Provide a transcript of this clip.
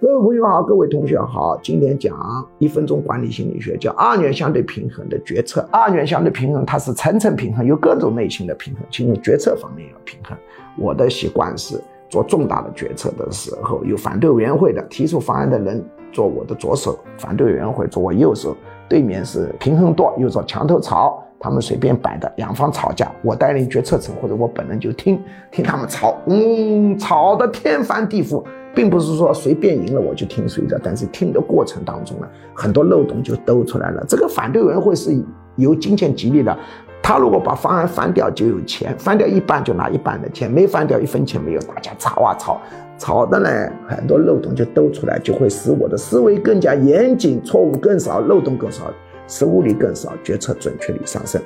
各位朋友好，各位同学好，今天讲一分钟管理心理学，叫二元相对平衡的决策。二元相对平衡它是层层平衡，有各种类型的平衡，其中决策方面要平衡。我的习惯是做重大的决策的时候，有反对委员会的提出方案的人做我的左手，反对委员会做我右手，对面是平衡舵，又做墙头草。他们随便摆的，两方吵架，我带领决策层或者我本人就听听他们吵，嗯，吵得天翻地覆，并不是说随便赢了我就听谁的，但是听的过程当中呢，很多漏洞就兜出来了。这个反对委员会是由金钱激励的，他如果把方案翻掉就有钱，翻掉一半就拿一半的钱，没翻掉一分钱没有，大家吵啊吵，吵的呢很多漏洞就兜出来，就会使我的思维更加严谨，错误更少，漏洞更少。失误率更少，决策准确率上升。